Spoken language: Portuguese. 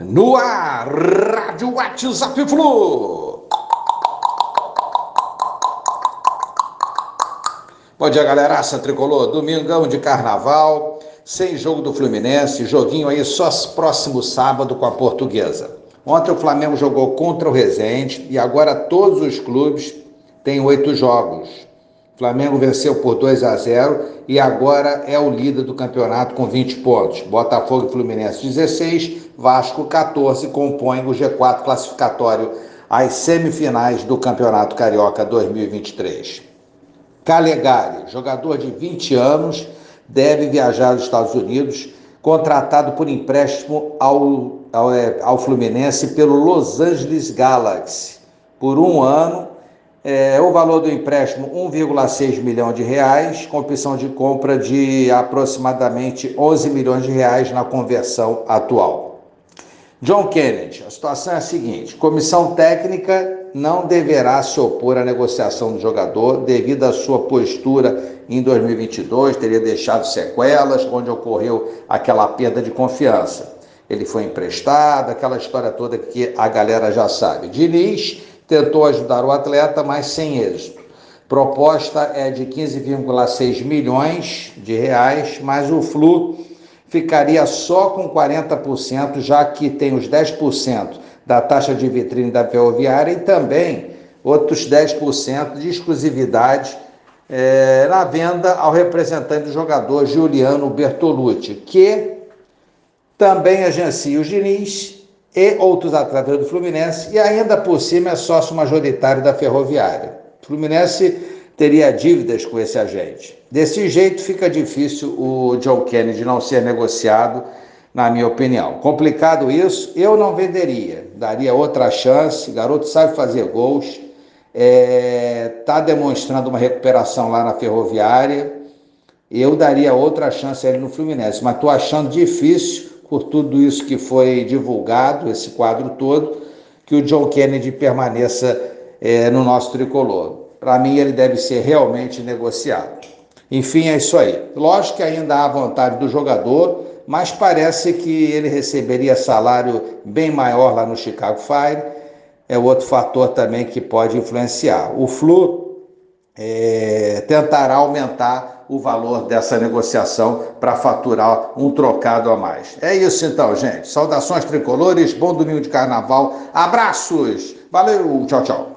No ar, Rádio WhatsApp Flu. Bom dia, galeraça tricolor. Domingão de carnaval, sem jogo do Fluminense, joguinho aí só próximo sábado com a Portuguesa. Ontem o Flamengo jogou contra o Resende e agora todos os clubes têm oito jogos. Flamengo venceu por 2 a 0 e agora é o líder do campeonato com 20 pontos. Botafogo e Fluminense 16, Vasco 14 compõem o G4 classificatório às semifinais do Campeonato Carioca 2023. Calegari, jogador de 20 anos, deve viajar aos Estados Unidos, contratado por empréstimo ao, ao, é, ao Fluminense pelo Los Angeles Galaxy por um ano é, o valor do empréstimo 1,6 milhão de reais, com opção de compra de aproximadamente 11 milhões de reais na conversão atual. John Kennedy, a situação é a seguinte: comissão técnica não deverá se opor à negociação do jogador devido à sua postura em 2022, teria deixado sequelas, onde ocorreu aquela perda de confiança. Ele foi emprestado, aquela história toda que a galera já sabe. Diniz tentou ajudar o atleta, mas sem êxito. Proposta é de 15,6 milhões de reais, mas o Flu ficaria só com 40%, já que tem os 10% da taxa de vitrine da ferroviária e também outros 10% de exclusividade é, na venda ao representante do jogador Juliano Bertolucci, que também agencia os Diniz e outros atletas do Fluminense, e ainda por cima é sócio majoritário da Ferroviária. Fluminense teria dívidas com esse agente. Desse jeito fica difícil o John Kennedy não ser negociado, na minha opinião. Complicado isso, eu não venderia, daria outra chance. Garoto sabe fazer gols, está é, tá demonstrando uma recuperação lá na Ferroviária. Eu daria outra chance a ele no Fluminense, mas estou achando difícil por tudo isso que foi divulgado, esse quadro todo, que o John Kennedy permaneça é, no nosso tricolor. Para mim, ele deve ser realmente negociado. Enfim, é isso aí. Lógico que ainda há vontade do jogador, mas parece que ele receberia salário bem maior lá no Chicago Fire. É outro fator também que pode influenciar. O Flu é, tentará aumentar o valor dessa negociação para faturar um trocado a mais. É isso então, gente. Saudações tricolores, bom domingo de carnaval, abraços, valeu, tchau, tchau.